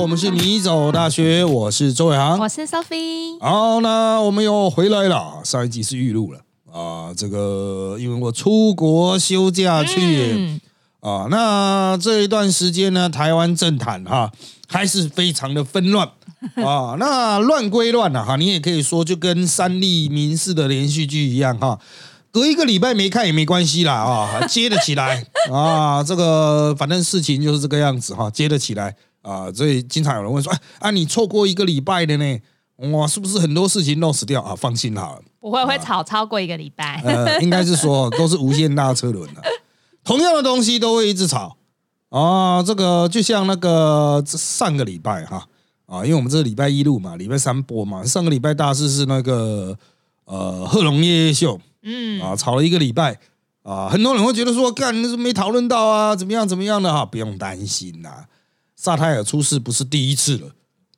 我们是迷走大学，我是周伟航，我是 Sophie。好，那我们又回来了。上一集是预录了啊，这个因为我出国休假去啊，那这一段时间呢，台湾政坛哈还是非常的纷乱 啊。那乱归乱了哈，你也可以说就跟三立民视的连续剧一样哈。隔一个礼拜没看也没关系啦啊，接得起来 啊，这个反正事情就是这个样子哈，接得起来啊，所以经常有人问说，哎啊，你错过一个礼拜的呢，哇，是不是很多事情漏死掉？啊？放心好了，不会会吵超过一个礼拜，呃，应该是说都是无限大车轮的，同样的东西都会一直吵。啊，这个就像那个上个礼拜哈啊，因为我们这礼拜一录嘛，礼拜三播嘛，上个礼拜大事是那个呃贺龙夜夜秀。嗯。啊，吵了一个礼拜。啊，很多人会觉得说，干是没讨论到啊，怎么样怎么样的哈，不用担心呐。萨泰尔出事不是第一次了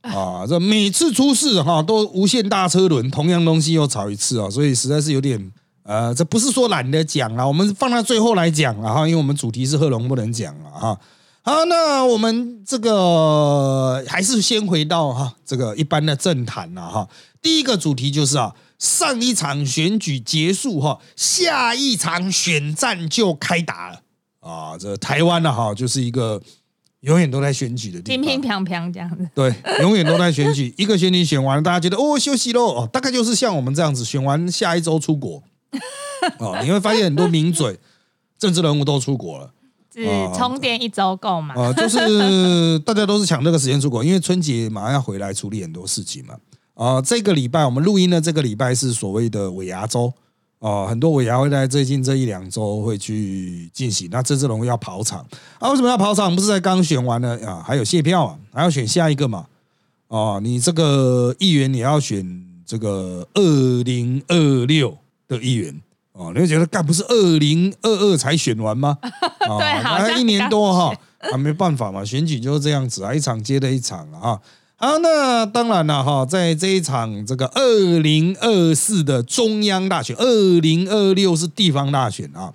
啊，这每次出事哈都无限大车轮，同样东西又吵一次啊，所以实在是有点呃，这不是说懒得讲啊，我们放到最后来讲啊哈，因为我们主题是贺龙不能讲了哈。好，那我们这个还是先回到哈这个一般的政坛了哈。第一个主题就是啊。上一场选举结束哈，下一场选战就开打了啊！这台湾呢哈，就是一个永远都在选举的地方，乒乒乓乓这样子。对，永远都在选举。一个选举选完了，大家觉得哦休息喽哦，大概就是像我们这样子，选完下一周出国哦，你会发现很多名嘴、政治人物都出国了，是充电一周够吗？啊，就是大家都是抢这个时间出国，因为春节马上要回来处理很多事情嘛。啊，这个礼拜我们录音的这个礼拜是所谓的尾牙周啊，很多尾牙会在最近这一两周会去进行。那郑志龙要跑场啊，为什么要跑场？不是才刚选完了啊？还有卸票啊，还要选下一个嘛？哦，你这个议员你要选这个二零二六的议员哦，你会觉得干不是二零二二才选完吗？对，好像一年多哈，啊，没办法嘛，选举就是这样子啊，一场接着一场啊。啊，那当然了哈，在这一场这个二零二四的中央大选，二零二六是地方大选啊。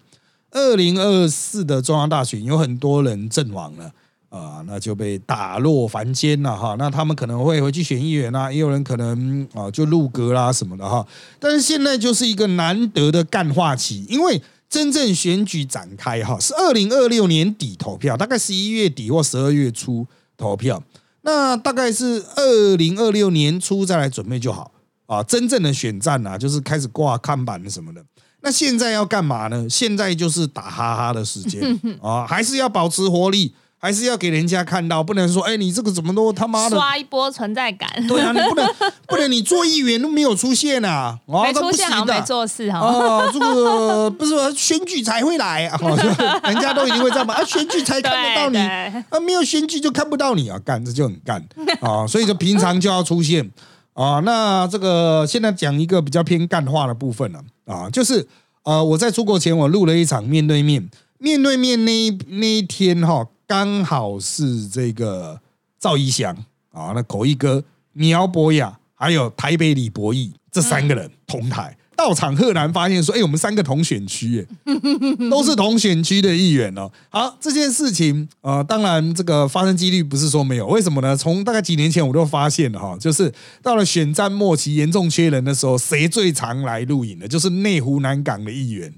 二零二四的中央大选有很多人阵亡了啊，那就被打落凡间了哈。那他们可能会回去选议员啊，也有人可能啊就入阁啦什么的哈。但是现在就是一个难得的干化期，因为真正选举展开哈是二零二六年底投票，大概十一月底或十二月初投票。那大概是二零二六年初再来准备就好啊！真正的选战啊，就是开始挂看板什么的。那现在要干嘛呢？现在就是打哈哈的时间 啊，还是要保持活力。还是要给人家看到，不能说哎，你这个怎么都他妈的刷一波存在感。对啊，你不能 不能，你做议员都没有出现啊，没出现好没做事哈。啊，这个不是选举才会来啊，人家都一定会这样嘛。啊，选举才看得到你，啊，没有选举就看不到你啊，干这就很干啊，所以就平常就要出现啊。那这个现在讲一个比较偏干话的部分了啊，就是呃，我在出国前我录了一场面对面，面对面那那一天哈。刚好是这个赵一翔啊，那口译哥苗博雅，还有台北李博义这三个人同台到场，赫然发现说：“哎，我们三个同选区，哎，都是同选区的议员哦。”好，这件事情啊，当然这个发生几率不是说没有，为什么呢？从大概几年前我都发现了哈，就是到了选战末期严重缺人的时候，谁最常来录影的，就是内湖南港的议员。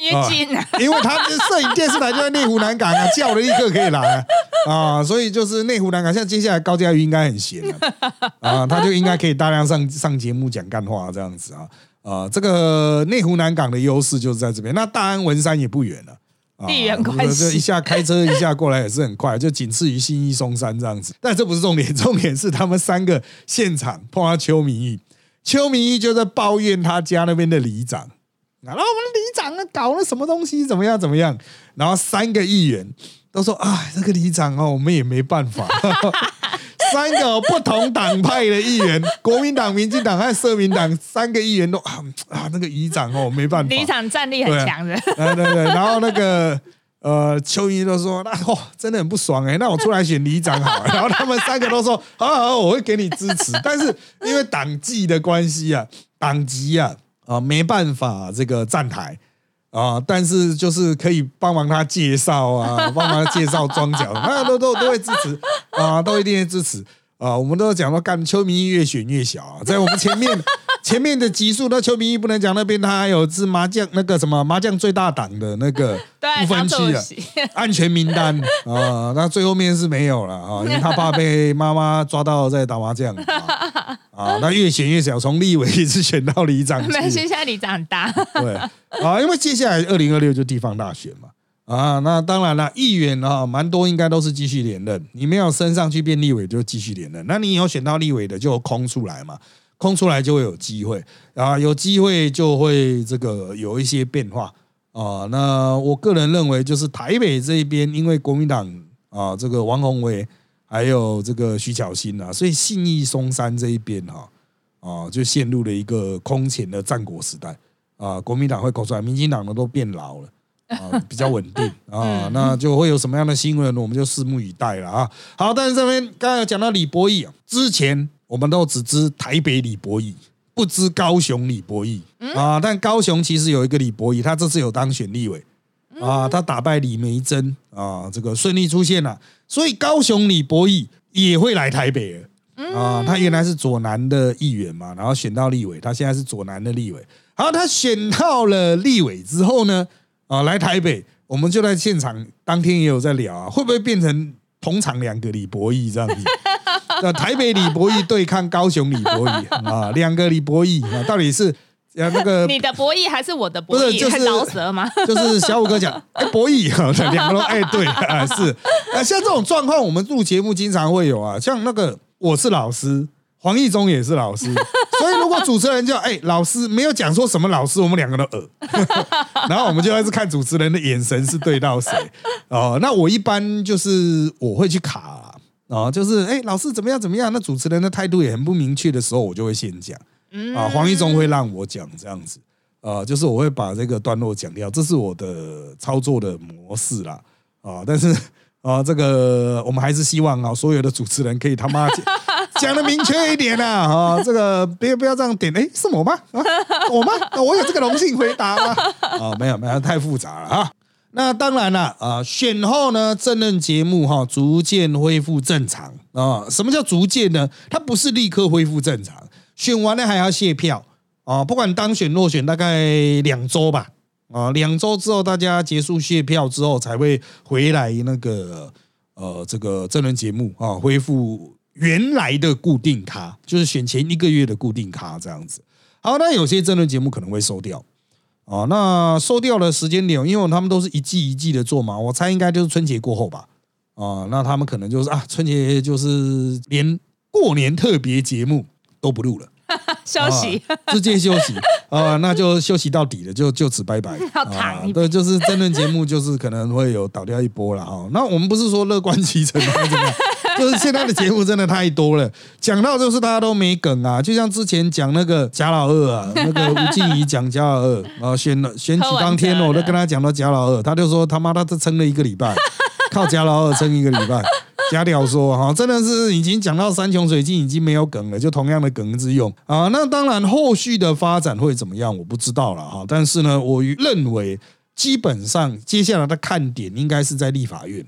越近啊，因为他摄影电视台就在内湖南港啊，叫了立刻可以来啊，所以就是内湖南港，像接下来高嘉瑜应该很闲啊，他就应该可以大量上上节目讲干话这样子啊啊，这个内湖南港的优势就是在这边，那大安文山也不远了，地缘关系，就一下开车一下过来也是很快，就仅次于新义松山这样子，但这不是重点，重点是他们三个现场碰到邱明义，邱明义就在抱怨他家那边的里长。然后我们里长啊搞了什么东西怎么样怎么样？然后三个议员都说：“啊，这个里长哦，我们也没办法。”三个不同党派的议员，国民党、民进党和社民党三个议员都啊啊，那个里长哦，没办法。里长战力很强的。对对对，然后那个呃，邱毅都说：“那哦，真的很不爽哎，那我出来选里长好了。”然后他们三个都说：“好好，我会给你支持。”但是因为党纪的关系啊，党籍啊。啊，没办法，这个站台啊，但是就是可以帮忙他介绍啊，帮忙介绍庄脚，啊，都都都会支持啊，都一定会支持啊。我们都讲到，干邱明义越选越小啊，在我们前面 前面的集数，那邱明义不能讲那边他还有支麻将那个什么麻将最大党的那个 不分区啊当主席，安全名单啊，那最后面是没有了啊，因为他怕被妈妈抓到在打麻将啊，啊，那越选越小，从立委一直选到里长没现在里长大，对啊，因为接下来二零二六就地方大选嘛。啊，那当然了，议员啊，蛮多应该都是继续连任。你没有升上去变立委，就继续连任。那你以后选到立委的，就空出来嘛，空出来就会有机会啊，有机会就会这个有一些变化啊。那我个人认为，就是台北这一边，因为国民党啊，这个王宏伟还有这个徐巧芯啊，所以信义松山这一边哈啊，就陷入了一个空前的战国时代啊。国民党会口出来，民进党的都变老了。啊，比较稳定啊，那就会有什么样的新闻，我们就拭目以待了啊。好，但是这边刚才有讲到李博义啊，之前我们都只知台北李博义，不知高雄李博义啊。但高雄其实有一个李博义，他这次有当选立委啊，他打败李梅珍啊，这个顺利出现了，所以高雄李博义也会来台北了。啊，他原来是左南的议员嘛，然后选到立委，他现在是左南的立委。好，他选到了立委之后呢，啊，来台北，我们就在现场当天也有在聊啊，会不会变成同场两个李博义这样子？那台北李博义对抗高雄李博义啊，两个李博义啊，到底是呃那个 你的博弈还是我的博弈？不是就是还饶舌吗？就是小五哥讲，哎，博弈啊，两个都哎，对啊，是啊，像这种状况，我们录节目经常会有啊，像那个我是老师，黄义中也是老师，所以如果主持人叫哎老师没有讲说什么老师，我们两个都呃，然后我们就开始看主持人的眼神是对到谁哦。那我一般就是我会去卡啊，哦就是哎老师怎么样怎么样，那主持人的态度也很不明确的时候，我就会先讲啊，黄一中会让我讲这样子。啊，就是我会把这个段落讲掉，这是我的操作的模式啦。啊，但是啊，这个我们还是希望啊，所有的主持人可以他妈讲 讲的明确一点啦。啊，这个不要不要这样点，哎，是我吗？啊，我吗？啊我有这个荣幸回答吗？啊，没有没有，太复杂了啊。那当然了啊，选后呢，政论节目哈逐渐恢复正常啊。什么叫逐渐呢？它不是立刻恢复正常，选完了还要卸票。啊，不管当选落选，大概两周吧。啊，两周之后，大家结束卸票之后，才会回来那个呃，这个真人节目啊，恢复原来的固定咖，就是选前一个月的固定咖这样子。好，那有些真人节目可能会收掉。啊，那收掉的时间点，因为他们都是一季一季的做嘛，我猜应该就是春节过后吧。啊，那他们可能就是啊，春节就是连过年特别节目都不录了。休息，啊直接休息。啊，那就休息到底了，就就此拜拜。要躺一对，就是争论节目，就是可能会有倒掉一波了哈。那我们不是说乐观其成 就是现在的节目真的太多了，讲到就是大家都没梗啊，就像之前讲那个贾老二啊，那个吴静怡讲贾老二啊，选了选举当天哦，我都跟他讲到贾老二，他就说他妈他这撑了一个礼拜，靠贾老二撑一个礼拜。假屌说哈，真的是已经讲到山穷水尽，已经没有梗了，就同样的梗一直用啊。那当然，后续的发展会怎么样，我不知道了哈。但是呢，我认为基本上接下来的看点应该是在立法院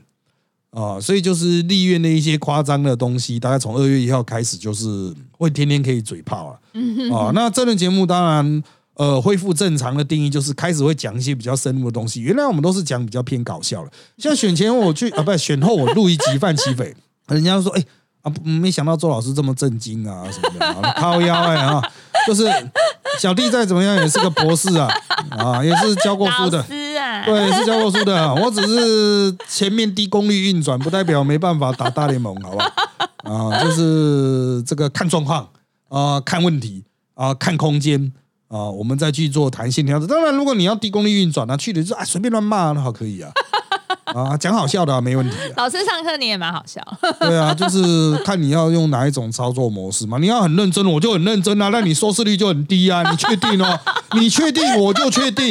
啊，所以就是立院的一些夸张的东西，大概从二月一号开始就是会天天可以嘴炮了啊。那这轮节目当然。呃，恢复正常的定义就是开始会讲一些比较深入的东西。原来我们都是讲比较偏搞笑的，像选前我去 啊，不选后我录一集范奇斐，人家说哎啊，没想到周老师这么震惊啊什么的，啊靠腰哎啊，就是小弟再怎么样也是个博士啊啊，也是教过书的对，是教过书的啊。我只是前面低功率运转，不代表没办法打大联盟，好不好？啊，就是这个看状况啊，看问题啊，看空间。啊，我们再去做弹性调整。当然，如果你要低功率运转，那去的就啊随便乱骂，那好可以啊，啊讲好笑的、啊、没问题啊。老师上课你也蛮好笑，对啊，就是看你要用哪一种操作模式嘛。你要很认真，我就很认真啊，那你收视率就很低啊。你确定哦？你确定我就确定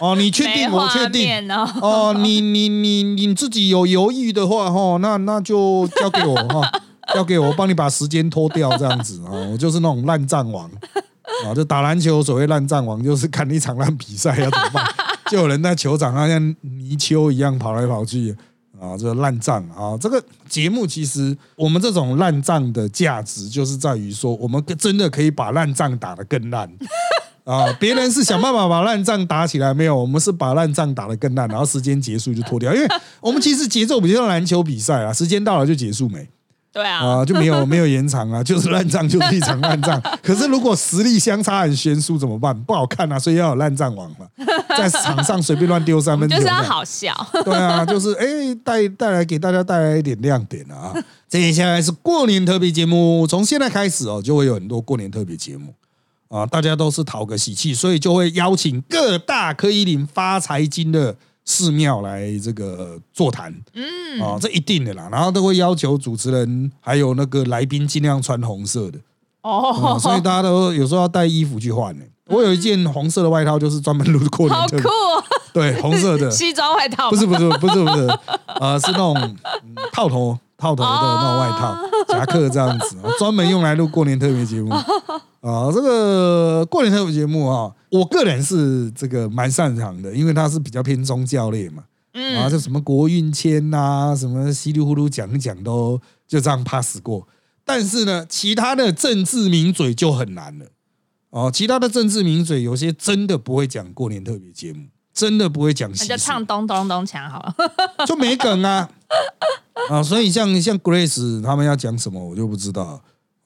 哦，你确定我确定哦。哦，你你你你自己有犹豫的话哈，那那就交给我哈，交给我，我帮你把时间拖掉这样子啊。我就是那种烂账王啊，就打篮球所谓烂战王，就是看一场烂比赛要怎么办？就有人在球场上像泥鳅一样跑来跑去啊，这个烂账啊，这个节目其实我们这种烂账的价值就是在于说，我们真的可以把烂仗打得更烂。啊！别人是想办法把烂仗打起来，没有，我们是把烂仗打得更烂，然后时间结束就脱掉，因为我们其实节奏比较像篮球比赛啊，时间到了就结束没。对啊，啊，就没有 没有延长啊，就是烂仗就是一场烂仗。可是如果实力相差很悬殊怎么办？不好看啊，所以要有烂仗王嘛，在场上随便乱丢三分球，就是要好笑。对啊，就是哎带带来给大家带来一点亮点啊。接下来是过年特别节目，从现在开始哦，就会有很多过年特别节目啊，大家都是讨个喜气，所以就会邀请各大可以领发财金的。寺庙来这个座谈，嗯，啊，这一定的啦。然后都会要求主持人还有那个来宾尽量穿红色的，哦，所以大家都有时候要带衣服去换呢。我有一件红色的外套，就是专门录过年，好酷，对，红色的。西装外套，不是不是不是不是，啊，是那种套头套头的那种外套夹克这样子，专门用来录过年特别节目。啊，这个过年特别节目啊，我个人是这个蛮擅长的，因为它是比较偏宗教类嘛，嗯，啊，就什么国运签呐，什么稀里糊涂讲一讲都就这样 pass 过。但是呢，其他的政治名嘴就很难了。哦，其他的政治名嘴有些真的不会讲过年特别节目，真的不会讲。那就唱咚咚咚锵好了，就没梗啊。啊，所以像像 Grace 他们要讲什么，我就不知道。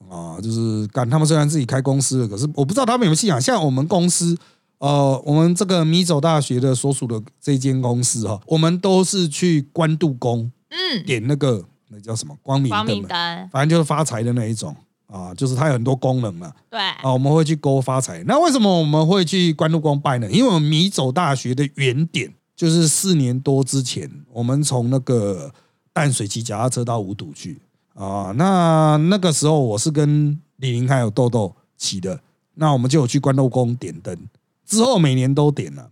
啊，就是干他们虽然自己开公司了，可是我不知道他们有没有信仰。像我们公司，呃，我们这个米走大学的所属的这间公司哈，我们都是去关渡宫，嗯，点那个那叫什么光明灯，反正就是发财的那一种啊，就是它有很多功能嘛。对啊，我们会去勾发财。那为什么我们会去关渡宫拜呢？因为我们米走大学的原点就是四年多之前，我们从那个淡水骑脚踏车到五堵去。啊，那那个时候我是跟李玲还有豆豆骑的，那我们就有去关渡宫点灯，之后每年都点了，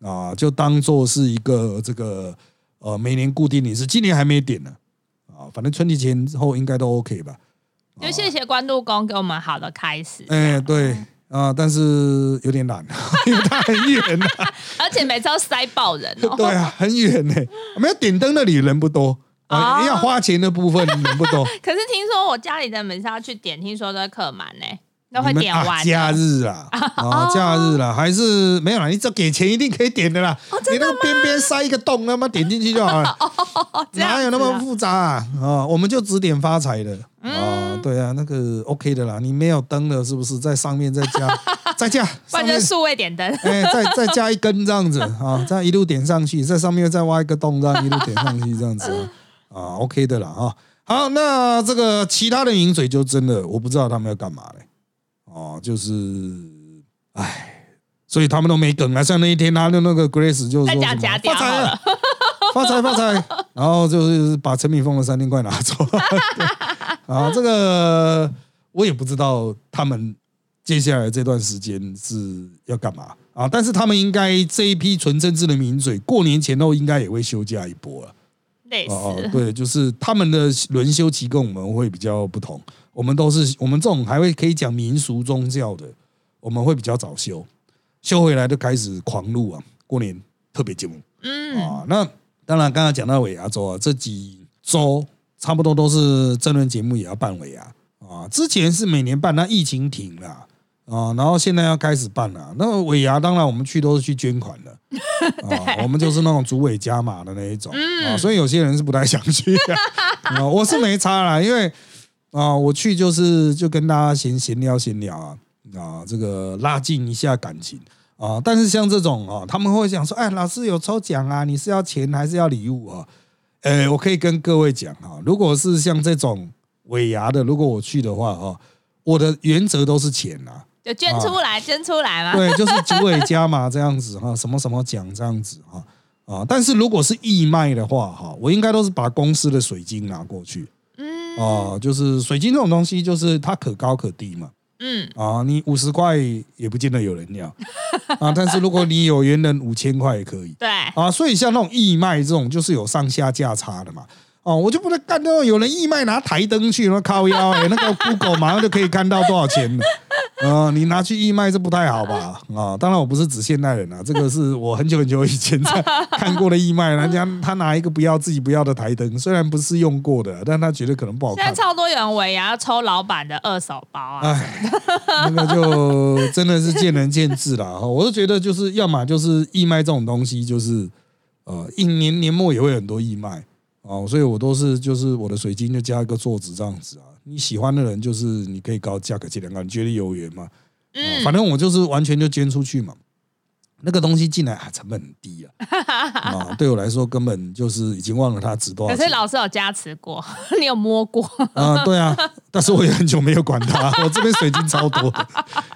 啊，就当做是一个这个呃每年固定的是，今年还没点呢，啊，反正春节前后应该都 OK 吧。就谢谢关渡宫给我们好的开始。哎，对啊，但是有点懒，因为它很远呐，而且每次要塞爆人哦。对啊，很远呢，没有点灯那里人不多。啊，要花钱的部分 人不多。可是听说我家里的门是要去点，听说都客满呢，都会点完。假日啊，啊，假日啦，还是没有啦？你只要给钱，一定可以点的啦。你那个边边塞一个洞，那么点进去就好了。哪有那么复杂啊？啊，我们就只点发财的。啊，对啊，那个 OK 的啦。你没有灯了，是不是在上面再加再加？换成数位点灯。哎，再再加一根这样子啊，这样一路点上去，在上面再挖一个洞，这样一路点上去这样子。啊，OK 的啦，啊，好，那这个其他的名嘴就真的我不知道他们要干嘛嘞，哦，就是，哎，所以他们都没梗啊，像那一天他的那个 Grace 就说发财了，发财发财，然后就是把陈敏峰的三千块拿走，啊，这个我也不知道他们接下来这段时间是要干嘛啊，但是他们应该这一批纯政治的名嘴过年前后应该也会休假一波了。哦，对，就是他们的轮休期跟我们会比较不同。我们都是我们这种还会可以讲民俗宗教的，我们会比较早休，休回来就开始狂录啊，过年特别节目。嗯啊，那当然刚刚讲到尾牙周啊，这几周差不多都是争论节目也要办尾牙啊。之前是每年办，那疫情停了。啊，然后现在要开始办了。那尾牙当然我们去都是去捐款的，啊，我们就是那种主委加码的那一种啊，所以有些人是不太想去啊。我是没差啦，因为啊，我去就是就跟大家闲闲聊闲聊啊，啊，这个拉近一下感情啊。但是像这种啊，他们会想说，哎，老师有抽奖啊，你是要钱还是要礼物啊？哎，我可以跟各位讲啊，如果是像这种尾牙的，如果我去的话啊，我的原则都是钱啊。就捐出来，捐出来嘛。对，就是主委加嘛，这样子哈，什么什么奖这样子哈啊。但是如果是义卖的话哈，我应该都是把公司的水晶拿过去。嗯。啊，就是水晶这种东西，就是它可高可低嘛。嗯。啊，你五十块也不见得有人要啊。但是如果你有缘人五千块也可以。对。啊，所以像那种义卖这种，就是有上下价差的嘛。哦，我就不能干到有人义卖拿台灯去，那靠腰哎，那个 Google 马上就可以看到多少钱了。啊、你拿去义卖这不太好吧？啊，当然我不是指现代人啊，这个是我很久很久以前在看过的义卖，人家他拿一个不要自己不要的台灯，虽然不是用过的，但他觉得可能不好看。现在超多人尾牙要抽老板的二手包啊，哎，那个就真的是见仁见智啦。哈，我就觉得就是要么就是义卖这种东西，就是呃一年年末也会很多义卖哦，所以我都是就是我的水晶就加一个座子这样子啊。你喜欢的人就是你可以高价格这两个，你觉得有缘嘛？哦嗯，反正我就是完全就捐出去嘛。那个东西进来啊，成本很低啊，啊，对我来说根本就是已经忘了它值多少钱。可是老师有加持过，你有摸过？啊，对啊，但是我也很久没有管它，我这边水晶超多的，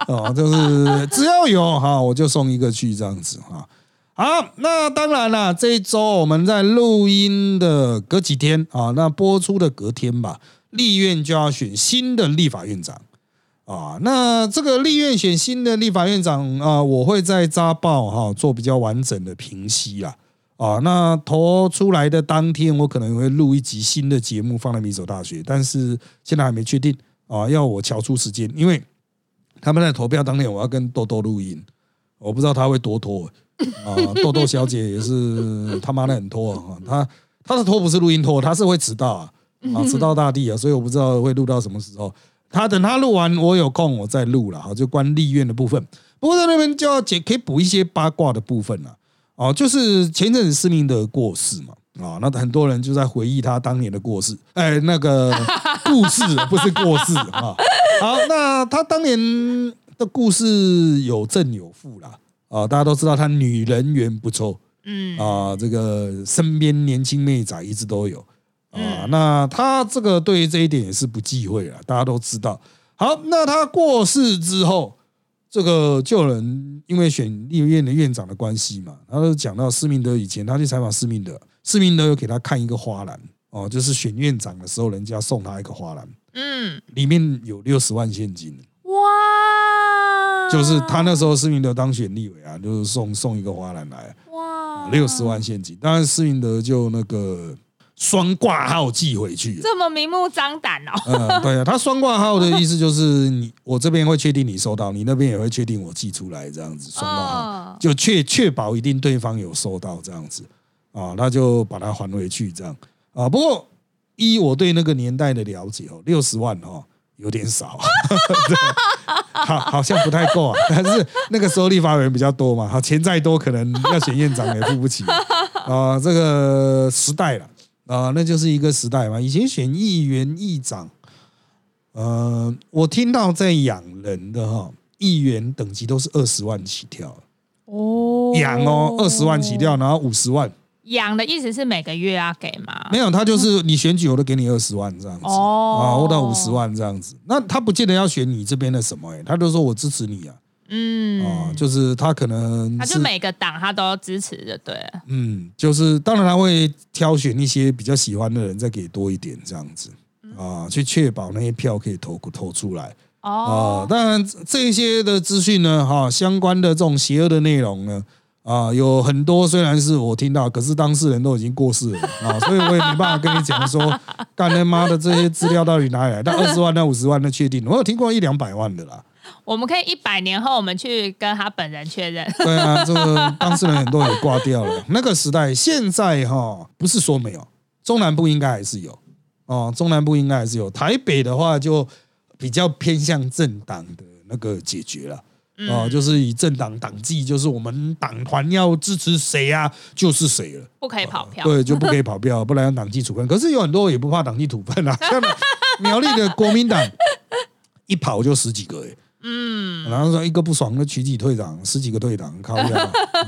哦，就是只要有哈，我就送一个去这样子哈。好，那当然了，这一周我们在录音的隔几天啊，那播出的隔天吧，立院就要选新的立法院长啊。那这个立院选新的立法院长啊，我会在扎报哈做比较完整的评析啦。啊，那投出来的当天，我可能会录一集新的节目放在米走大学，但是现在还没确定啊，要我瞧出时间，因为他们在投票当天，我要跟豆豆录音，我不知道他会多拖啊。豆豆小姐也是他妈的很拖啊，她她的拖不是录音拖，她是会迟到啊，啊 迟到大帝啊，所以我不知道会录到什么时候。他等他录完，我有空我再录了，哈，就关立院的部分。不过在那边就要解，可以补一些八卦的部分了。哦，就是前阵子施明的过世嘛，啊、那很多人就在回忆他当年的过世，哎，那个故事不是过世啊。好，那他当年的故事有正有负啦，啊，大家都知道他女人缘不错嗯，啊，这个身边年轻妹仔一直都有啊，那他这个对于这一点也是不忌讳了，大家都知道。好，那他过世之后。这个就有人因为选立院的院长的关系嘛，他就讲到施明德以前他去采访施明德，施明德有给他看一个花篮哦，就是选院长的时候人家送他一个花篮，嗯，里面有六十万现金，哇，就是他那时候施明德当选立委啊，就是送送一个花篮来哇。六十万现金，当然施明德就那个双挂号寄回去了。这么明目张胆哦，嗯，对啊，他双挂号的意思就是你我这边会确定你收到，你那边也会确定我寄出来，这样子双挂号。嗯就确确保一定对方有收到这样子啊，那就把它还回去这样啊。不过依我对那个年代的了解哦，六十万哦有点少，对好好像不太够啊。但是那个时候立法委员比较多嘛，好钱再多可能要选院长也付不起啊。这个时代了啊，那就是一个时代嘛。以前选议员、议长，呃，我听到在养人的哈，议员等级都是二十万起跳。哦养哦，二十万起跳，然后五十万养的意思是每个月要给吗？没有，他就是你选举我都给你二十万这样子哦啊，或到五十万这样子。那他不见得要选你这边的什么哎，他就说我支持你啊嗯，啊，就是他可能他就是每个党他都支持的对了。嗯，就是当然他会挑选一些比较喜欢的人，再给多一点这样子啊，去确保那些票可以投投出来。啊哦，，当然这些的资讯呢，哈，相关的这种邪恶的内容呢，啊，有很多虽然是我听到，可是当事人都已经过世了啊，所以我也没办法跟你讲说，干他妈的这些资料到底哪里来？但二十万、那五十万，那确定，我有听过一两百万的啦。我们可以一百年后我们去跟他本人确认。对啊，这个当事人很多也挂掉了。那个时代，现在哈不是说没有，中南部应该还是有哦，中南部应该还是有。台北的话就比较偏向政党的那个解决了。哦，就是以政党党纪，就是我们党团要支持谁啊，就是谁了。不可以跑票。对，就不可以跑票，不然党纪处分。可是有很多也不怕党纪处分啊，像苗栗的国民党一跑就十几个哎、嗯，然后说一个不爽就取几退党，十几个退党，靠掉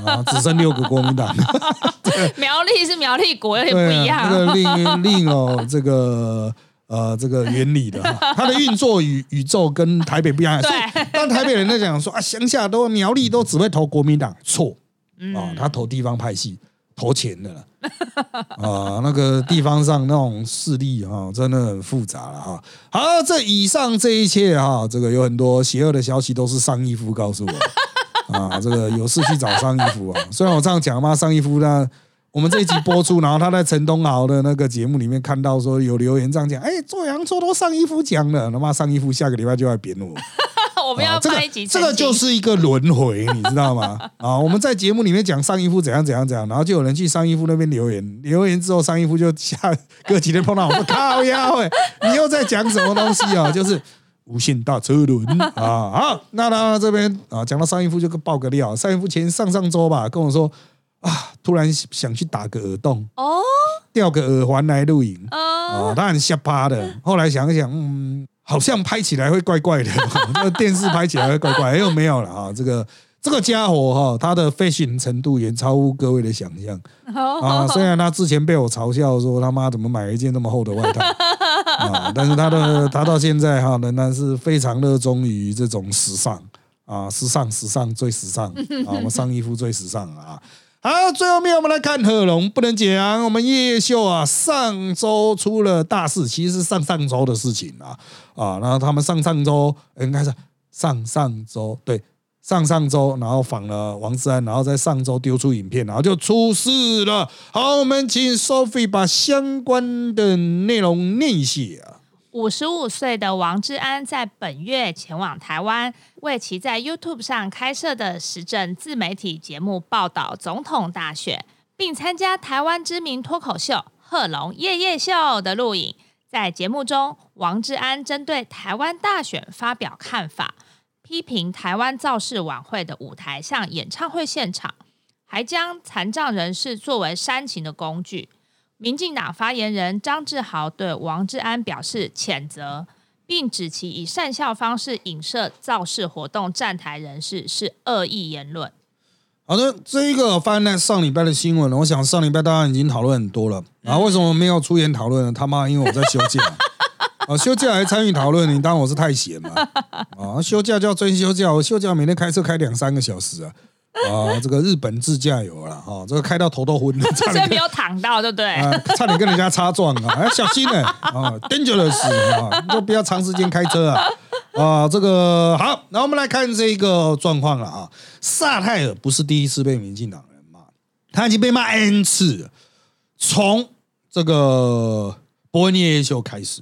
啊，只剩六个国民党，苗栗是苗栗国，有点不一样。那个另另哦，这个呃这个原理的哈，它的运作宇宇宙跟台北不一样，所以对。当台北人在讲说啊，乡下都苗栗都只会投国民党，错。嗯。啊，他投地方派系，投钱的了 啊，那个地方上那种势力哈，真的很复杂了哈。好，这以上这一切哈，这个有很多邪恶的消息都是上义夫告诉我 啊，这个有事去找上义夫啊。虽然我这样讲嘛，上义夫那我们这一集播出，然后他在陈东豪的那个节目里面看到说有留言这样讲，哎，做洋葱都上义夫讲了，他妈上义夫下个礼拜就要扁我。我们要啊这拍一集个这个就是一个轮回，你知道吗？啊，我们在节目里面讲上一夫怎样怎样怎样，然后就有人去上一夫那边留言，留言之后上一夫就下隔几天碰到我说靠呀喂，你又在讲什么东西啊？就是无限大车轮啊！好，那那这边啊，讲到上一夫就爆个料，上一夫前上上周吧跟我说啊，突然想去打个耳洞，哦，掉个耳环来录影。呃，哦，他很吓趴的。后来想一想，嗯，好像拍起来会怪怪的，这个电视拍起来会怪怪，又没有了啊。这个这个家伙哈，他的 fashion 程度远超乎各位的想象啊。虽然他之前被我嘲笑说他妈怎么买了一件那么厚的外套 啊，但是他的他到现在哈，仍然是非常热衷于这种时尚啊，时尚时尚最时尚啊，我们上衣服最时尚啊。好，最后面我们来看贺龙，不能讲我们叶秀啊，上周出了大事，其实是上上周的事情啊啊，然后他们上上周应该是上上周对上上周，然后访了王志安，然后在上周丢出影片，然后就出事了。好，我们请 Sophie 把相关的内容念一下。五十五岁的王志安在本月前往台湾，为其在 YouTube 上开设的时政自媒体节目报道总统大选，并参加台湾知名脱口秀《贺龙夜夜秀》的录影。在节目中，王志安针对台湾大选发表看法，批评台湾造势晚会的舞台像演唱会现场，还将残障人士作为煽情的工具。民进党发言人张志豪对王志安表示谴责，并指其以善笑方式影射造势活动站台人士是恶意言论。好的，这一个发生在上礼拜的新闻，我想上礼拜大家已经讨论很多了。然后为什么没有出言讨论呢？他妈，因为我在休假 啊，休假还参与讨论，你当我是太闲嘛？啊，休假叫真休假，我休假每天开车开两三个小时啊。啊，这个日本自驾游了哈，这个开到头都昏了，差点没有躺到，对不对？啊，差点跟人家擦撞啊！哎，小心呢、啊，dangerous 啊，都不要长时间开车啊啊！这个好，那我们来看这一个状况了啊。萨泰尔不是第一次被民进党人骂，他已经被骂 n 次了，从这个伯恩夜夜秀开始。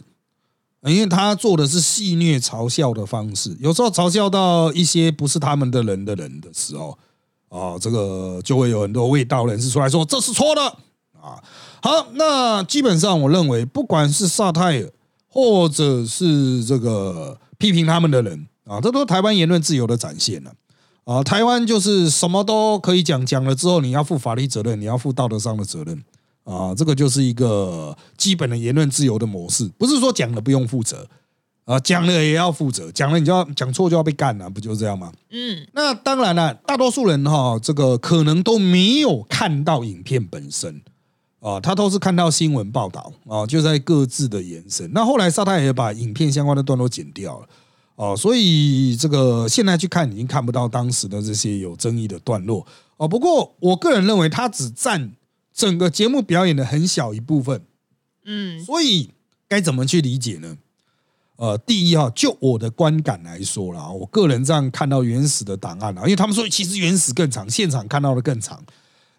因为他做的是戏谑嘲笑的方式，有时候嘲笑到一些不是他们的人的人的时候，啊，这个就会有很多味道人士出来说这是错的啊。好，那基本上我认为，不管是萨泰尔或者是这个批评他们的人啊，这都台湾言论自由的展现了啊。台湾就是什么都可以讲，讲了之后你要负法律责任，你要负道德上的责任啊。这个就是一个基本的言论自由的模式，不是说讲了不用负责啊，讲了也要负责，讲了你就要讲错就要被干了，不就是这样吗？嗯，那当然了，大多数人哈，这个可能都没有看到影片本身啊，他都是看到新闻报道啊，就在各自的延伸。那后来沙太也把影片相关的段落剪掉了哦，所以这个现在去看已经看不到当时的这些有争议的段落哦。不过我个人认为，它只占整个节目表演的很小一部分，嗯，所以该怎么去理解呢？呃，第一哈，就我的观感来说啦，我个人这样看到原始的档案啊，因为他们说其实原始更长，现场看到的更长。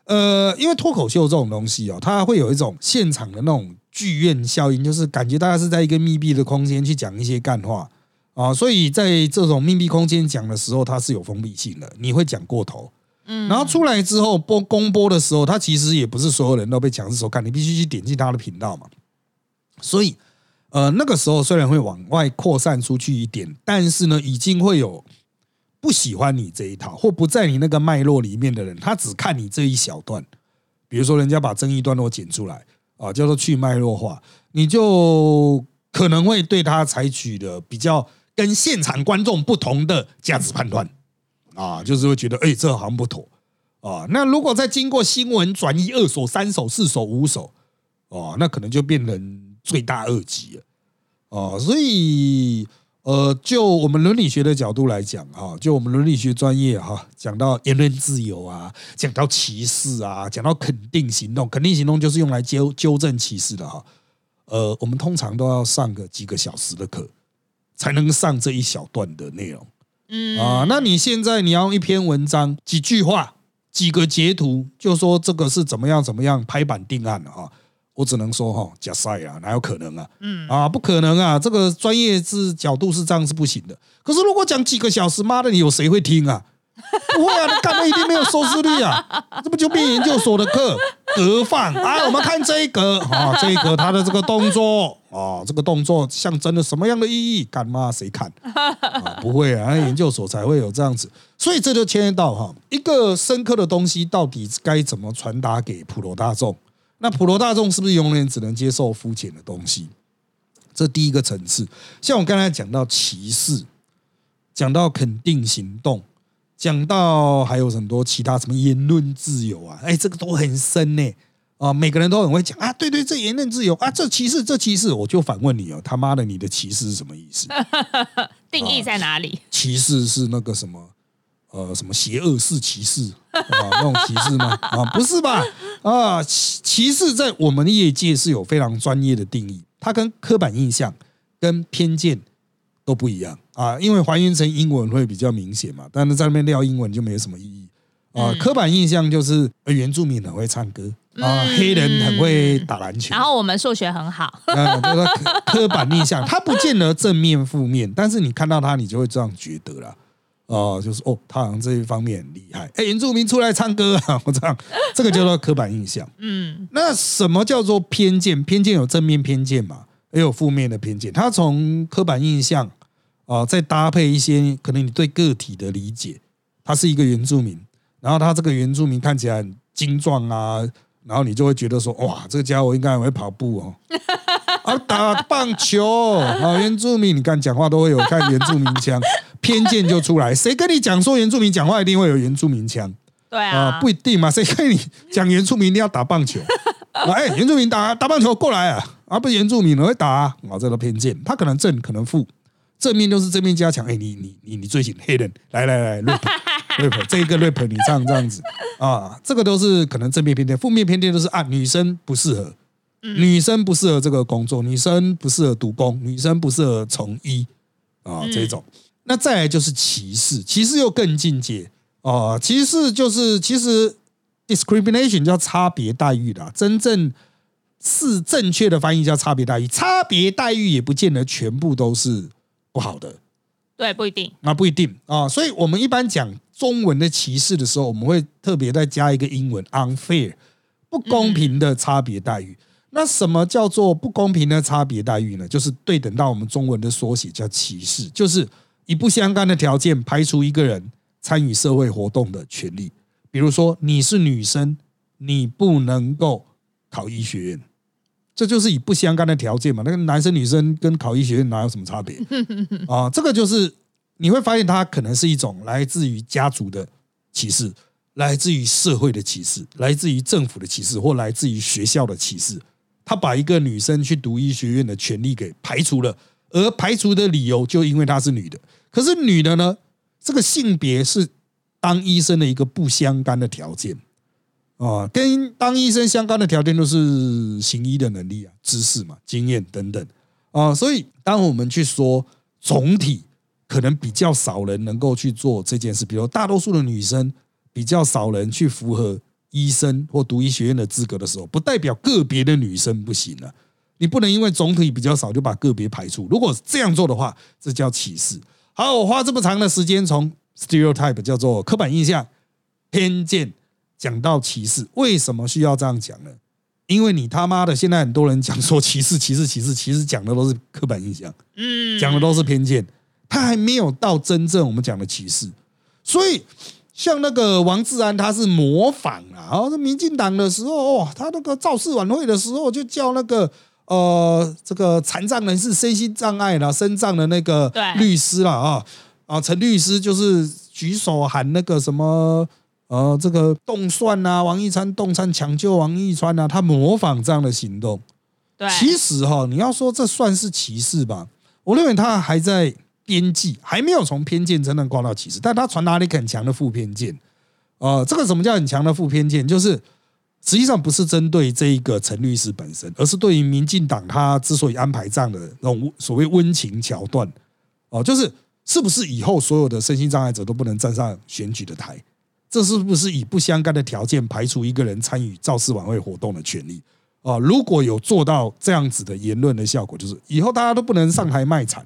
呃，因为脱口秀这种东西哦，它会有一种现场的那种剧院效应，就是感觉大家是在一个密闭的空间去讲一些干话啊，所以在这种密闭空间讲的时候，它是有封闭性的，你会讲过头。嗯然后出来之后播公播的时候，它其实也不是所有人都被强制收看，你必须去点进他的频道嘛。所以，呃，那个时候虽然会往外扩散出去一点，但是呢，已经会有不喜欢你这一套或不在你那个脉络里面的人，他只看你这一小段。比如说，人家把争议段落剪出来啊，叫做去脉络化，你就可能会对他采取的比较跟现场观众不同的价值判断啊，就是会觉得哎、这好像不妥啊。那如果再经过新闻转移二手、三手、四手、五手哦，那可能就变成罪大恶极了哦。所以呃，就我们伦理学的角度来讲哈，就我们伦理学专业哈，讲到言论自由啊，讲到歧视啊，讲到肯定行动，肯定行动就是用来纠纠正歧视的哈。呃，我们通常都要上个几个小时的课，才能上这一小段的内容。嗯啊，那你现在你要用一篇文章几句话、几个截图，就说这个是怎么样怎么样拍板定案了哈。我只能说哈，假赛啊，哪有可能啊？嗯啊，不可能啊！这个专业是角度是这样是不行的。可是如果讲几个小时，妈的，你有谁会听啊？不会啊，你干的一定没有收视率啊！这不就变研究所的课格放啊？我们看这一格啊，这一格他的这个动作啊，这个动作象征了什么样的意义？干嘛谁看啊？不会啊，研究所才会有这样子。所以这就牵涉到哈，一个深刻的东西到底该怎么传达给普罗大众？那普罗大众是不是永远只能接受肤浅的东西？这第一个层次。像我刚才讲到歧视，讲到肯定行动。讲到还有很多其他什么言论自由啊，哎，这个都很深呢啊，每个人都很会讲啊，对对，这言论自由啊，这歧视，这歧视，我就反问你哦，他妈的，你的歧视是什么意思？定义在哪里？歧视是那个什么呃，什么邪恶式歧视啊，那种歧视吗？啊，不是吧？啊，歧歧视在我们业界是有非常专业的定义，它跟刻板印象跟偏见。都不一样啊，因为还原成英文会比较明显嘛，但是在那边撂英文就没有什么意义啊。刻板印象就是原住民很会唱歌啊，黑人很会打篮球，然后我们数学很好 啊。这个刻板印象，它不见得正面负面，但是你看到他，你就会这样觉得啦。哦，就是哦，他好像这一方面很厉害。哎，原住民出来唱歌啊，我这样，这个叫做刻板印象。嗯，那什么叫做偏见？偏见有正面偏见嘛，也有负面的偏见。他从刻板印象。啊，再搭配一些可能你对个体的理解，他是一个原住民，然后他这个原住民看起来很精壮啊，然后你就会觉得说，哇，这个家伙应该很会跑步哦，啊，打棒球啊，原住民，你看讲话都会有看原住民腔，偏见就出来。谁跟你讲说原住民讲话一定会有原住民腔？对啊，不一定嘛。谁跟你讲原住民一定要打棒球？哎，原住民打打棒球过来啊，啊，不原住民会打啊，这个偏见，他可能正，可能负。正面就是正面加强，哎，你你你你最近黑人，来来来，rap 这一个 rap 你唱这样子啊，这个都是可能正面偏见，负面偏见都是啊，女生不适合，女生不适合这个工作，女生不适合读工，女生不适合从医啊，这种。那再来就是歧视，歧视又更进阶啊，歧视就是其实 discrimination 叫差别待遇的，真正是正确的翻译叫差别待遇，差别待遇也不见得全部都是。不好的，对，不一定，那不一定啊。所以，我们一般讲中文的歧视的时候，我们会特别再加一个英文 unfair，不公平的差别待遇。那什么叫做不公平的差别待遇呢？就是对等到我们中文的缩写叫歧视，就是以不相干的条件排除一个人参与社会活动的权利。比如说，你是女生，你不能够考医学院。这就是以不相干的条件嘛？那个男生女生跟考医学院哪有什么差别 啊？这个就是你会发现，它可能是一种来自于家族的歧视，来自于社会的歧视，来自于政府的歧视，或来自于学校的歧视。他把一个女生去读医学院的权利给排除了，而排除的理由就因为她是女的。可是女的呢？这个性别是当医生的一个不相干的条件。啊，跟当医生相关的条件都是行医的能力啊、知识嘛、经验等等啊，所以当我们去说总体可能比较少人能够去做这件事，比如大多数的女生比较少人去符合医生或读医学院的资格的时候，不代表个别的女生不行了。你不能因为总体比较少就把个别排除。如果这样做的话，这叫歧视。好，我花这么长的时间从 stereotype 叫做刻板印象、偏见。讲到歧视，为什么需要这样讲呢？因为你他妈的现在很多人讲说歧视、歧视、歧视，其实讲的都是刻板印象，嗯，讲的都是偏见，他还没有到真正我们讲的歧视。所以像那个王志安，他是模仿啊，然后民进党的时候，哇，他那个造势晚会的时候，就叫那个呃，这个残障人士、身心障碍啦、身障的那个律师了啊啊，陈律师就是举手喊那个什么。呃，这个动算啊，王一川动算抢救王一川啊，他模仿这样的行动。对，其实哈，你要说这算是歧视吧？我认为他还在边际，还没有从偏见真正挂到歧视，但他传达力很强的负偏见。呃，这个什么叫很强的负偏见？就是实际上不是针对这一个陈律师本身，而是对于民进党他之所以安排这样的那种所谓温情桥段，哦，就是是不是以后所有的身心障碍者都不能站上选举的台？这是不是以不相干的条件排除一个人参与造势晚会活动的权利？哦，如果有做到这样子的言论的效果，就是以后大家都不能上台卖惨，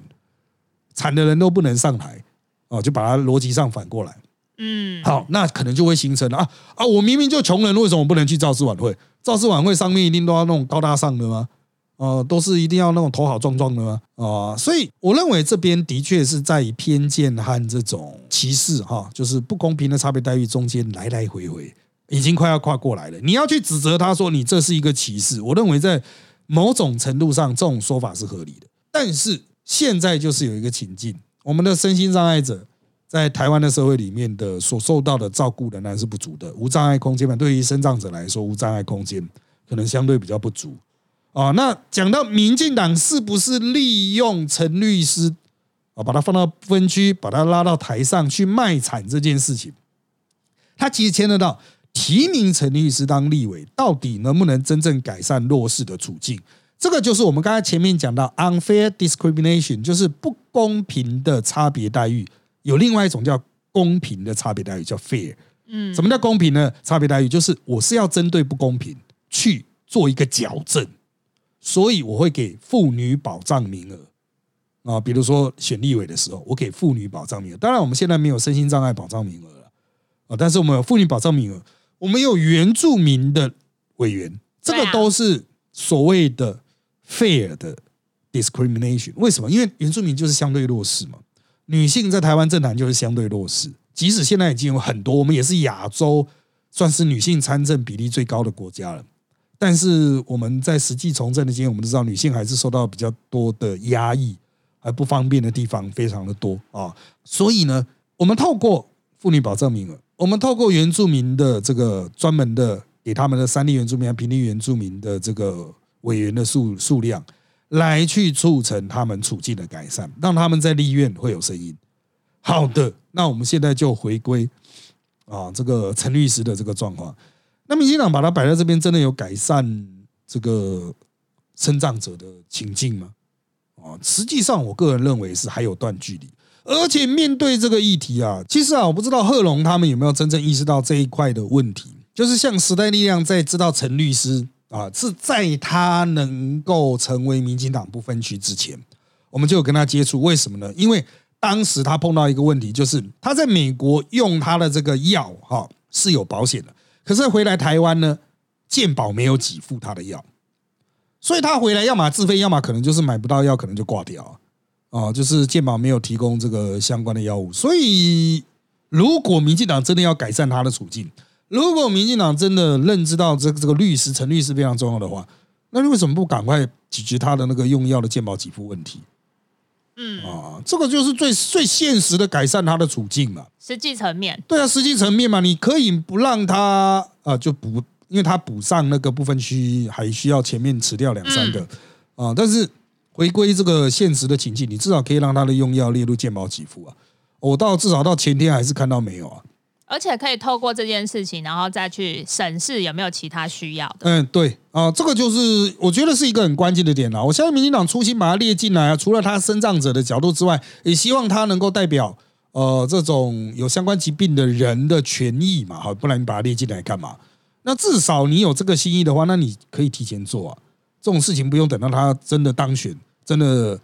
惨的人都不能上台哦，就把它逻辑上反过来。嗯，好，那可能就会形成啊啊！我明明就穷人，为什么我不能去造势晚会？造势晚会上面一定都要那种高大上的吗？呃，都是一定要那种头好壮壮的吗？啊，所以我认为这边的确是在偏见和这种歧视哈，就是不公平的差别待遇中间来来回回，已经快要跨过来了。你要去指责他说你这是一个歧视，我认为在某种程度上这种说法是合理的。但是现在就是有一个情境，我们的身心障碍者。在台湾的社会里面的所受到的照顾仍然是不足的，无障碍空间嘛，对于身障者来说，无障碍空间可能相对比较不足啊。那讲到民进党是不是利用陈律师啊，把他放到分区，把他拉到台上去卖惨这件事情，他其实牵得到提名陈律师当立委，到底能不能真正改善弱势的处境？这个就是我们刚才前面讲到 unfair discrimination，就是不公平的差别待遇。有另外一种叫公平的差别待遇，叫 fair。嗯，什么叫公平呢？差别待遇就是我是要针对不公平去做一个矫正，所以我会给妇女保障名额啊。比如说选立委的时候，我给妇女保障名额。当然，我们现在没有身心障碍保障名额了啊，但是我们有妇女保障名额，我们有原住民的委员，这个都是所谓的 fair 的 discrimination。为什么？因为原住民就是相对弱势嘛。女性在台湾政坛就是相对弱势，即使现在已经有很多，我们也是亚洲算是女性参政比例最高的国家了。但是我们在实际从政的经验，我们知道女性还是受到比较多的压抑，还不方便的地方非常的多啊。所以呢，我们透过妇女保障名额，我们透过原住民的这个专门的给他们的三地原住民、平地原住民的这个委员的数数量。来去促成他们处境的改善，让他们在立院会有声音。好的，那我们现在就回归啊，这个陈律师的这个状况。那民进党把它摆在这边，真的有改善这个生障者的情境吗？啊，实际上我个人认为是还有段距离。而且面对这个议题啊，其实啊，我不知道贺龙他们有没有真正意识到这一块的问题，就是像时代力量在知道陈律师。啊，是在他能够成为民进党不分区之前，我们就有跟他接触。为什么呢？因为当时他碰到一个问题，就是他在美国用他的这个药哈是有保险的，可是回来台湾呢，健保没有给付他的药，所以他回来要么自费，要么可能就是买不到药，可能就挂掉啊，就是健保没有提供这个相关的药物。所以，如果民进党真的要改善他的处境，如果民进党真的认知到这这个律师陈律师非常重要的话，那你为什么不赶快解决他的那个用药的健保给付问题？嗯啊，这个就是最最现实的改善他的处境嘛。实际层面，对啊，实际层面嘛，你可以不让他啊，就补，因为他补上那个部分区还需要前面辞掉两三个啊，但是回归这个现实的情境，你至少可以让他的用药列入健保给付啊。我到至少到前天还是看到没有啊。而且可以透过这件事情，然后再去审视有没有其他需要的。嗯，对啊，这个就是我觉得是一个很关键的点了。我相信民进党初心把它列进来啊，除了他生障者的角度之外，也希望他能够代表呃这种有相关疾病的人的权益嘛。好，不然你把它列进来干嘛？那至少你有这个心意的话，那你可以提前做啊。这种事情不用等到他真的当选，真的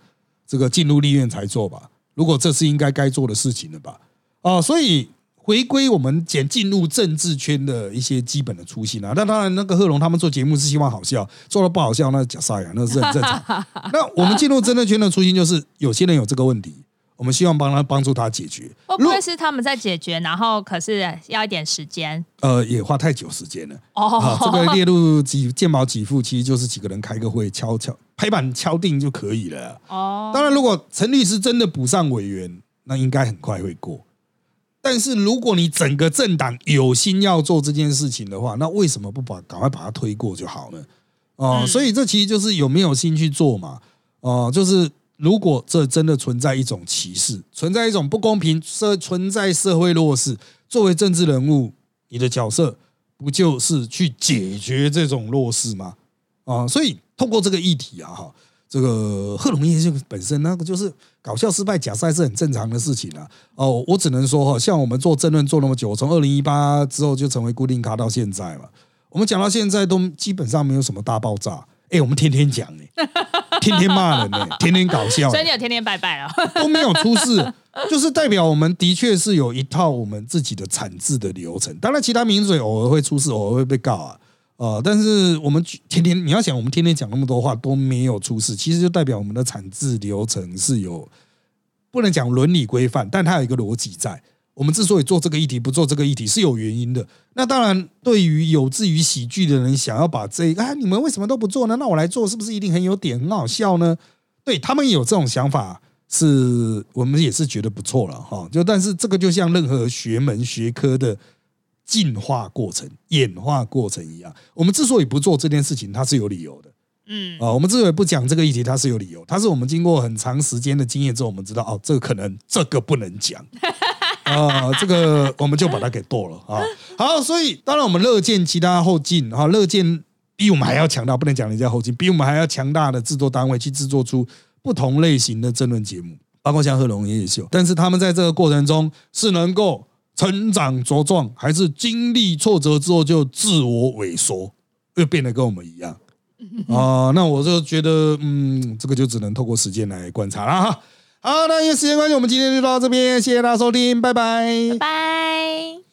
这个进入立院才做吧。如果这是应该该做的事情了吧？啊，所以。回归我们简进入政治圈的一些基本的初心啊，那当然那个贺龙他们做节目是希望好笑，做的不好笑那假赛啊，那是很正常。那我们进入政治圈的初心就是有些人有这个问题，我们希望帮他帮助他解决。会不会是他们在解决，然后可是要一点时间？呃，也花太久时间了。哦，这个列入几健保给付，其实就是几个人开个会，敲敲拍板敲定就可以了。哦，当然如果陈律师真的补上委员，那应该很快会过。但是如果你整个政党有心要做这件事情的话，那为什么不把赶快把它推过就好了？哦，所以这其实就是有没有心去做嘛？哦，就是如果这真的存在一种歧视，存在一种不公平，社存在社会弱势，作为政治人物，你的角色不就是去解决这种弱势吗？啊，所以透过这个议题啊，哈。这个贺龙业就本身那个就是搞笑失败假赛是很正常的事情啊。哦，我只能说哈，像我们做争论做那么久，从二零一八之后就成为固定咖到现在嘛。我们讲到现在都基本上没有什么大爆炸。哎，我们天天讲哎，天天骂人哎，天天搞笑，所以你有天天拜拜啊，都没有出事，就是代表我们的确是有一套我们自己的产制的流程。当然，其他名嘴偶尔会出事，偶尔会被告啊，呃，但是我们天天你要想，我们天天讲那么多话都没有出事，其实就代表我们的产制流程是有不能讲伦理规范，但它有一个逻辑在。我们之所以做这个议题，不做这个议题是有原因的。那当然，对于有志于喜剧的人，想要把这个啊，你们为什么都不做呢？那我来做，是不是一定很有点，很好笑呢？对他们有这种想法，是我们也是觉得不错了哈。就但是这个就像任何学门学科的进化过程、演化过程一样，我们之所以不做这件事情，它是有理由的。嗯啊，我们之所以不讲这个议题，它是有理由，它是我们经过很长时间的经验之后，我们知道哦，这个可能这个不能讲。啊，这个我们就把它给剁了啊！好，所以当然我们乐见其他后进啊，乐见比我们还要强大，不能讲人家后进，比我们还要强大的制作单位去制作出不同类型的争论节目，包括像贺龙也有。但是他们在这个过程中是能够成长茁壮，还是经历挫折之后就自我萎缩，又变得跟我们一样啊？那我就觉得，嗯，这个就只能透过时间来观察了哈。好，那因为时间关系，我们今天就到这边，谢谢大家收听，拜拜，拜拜。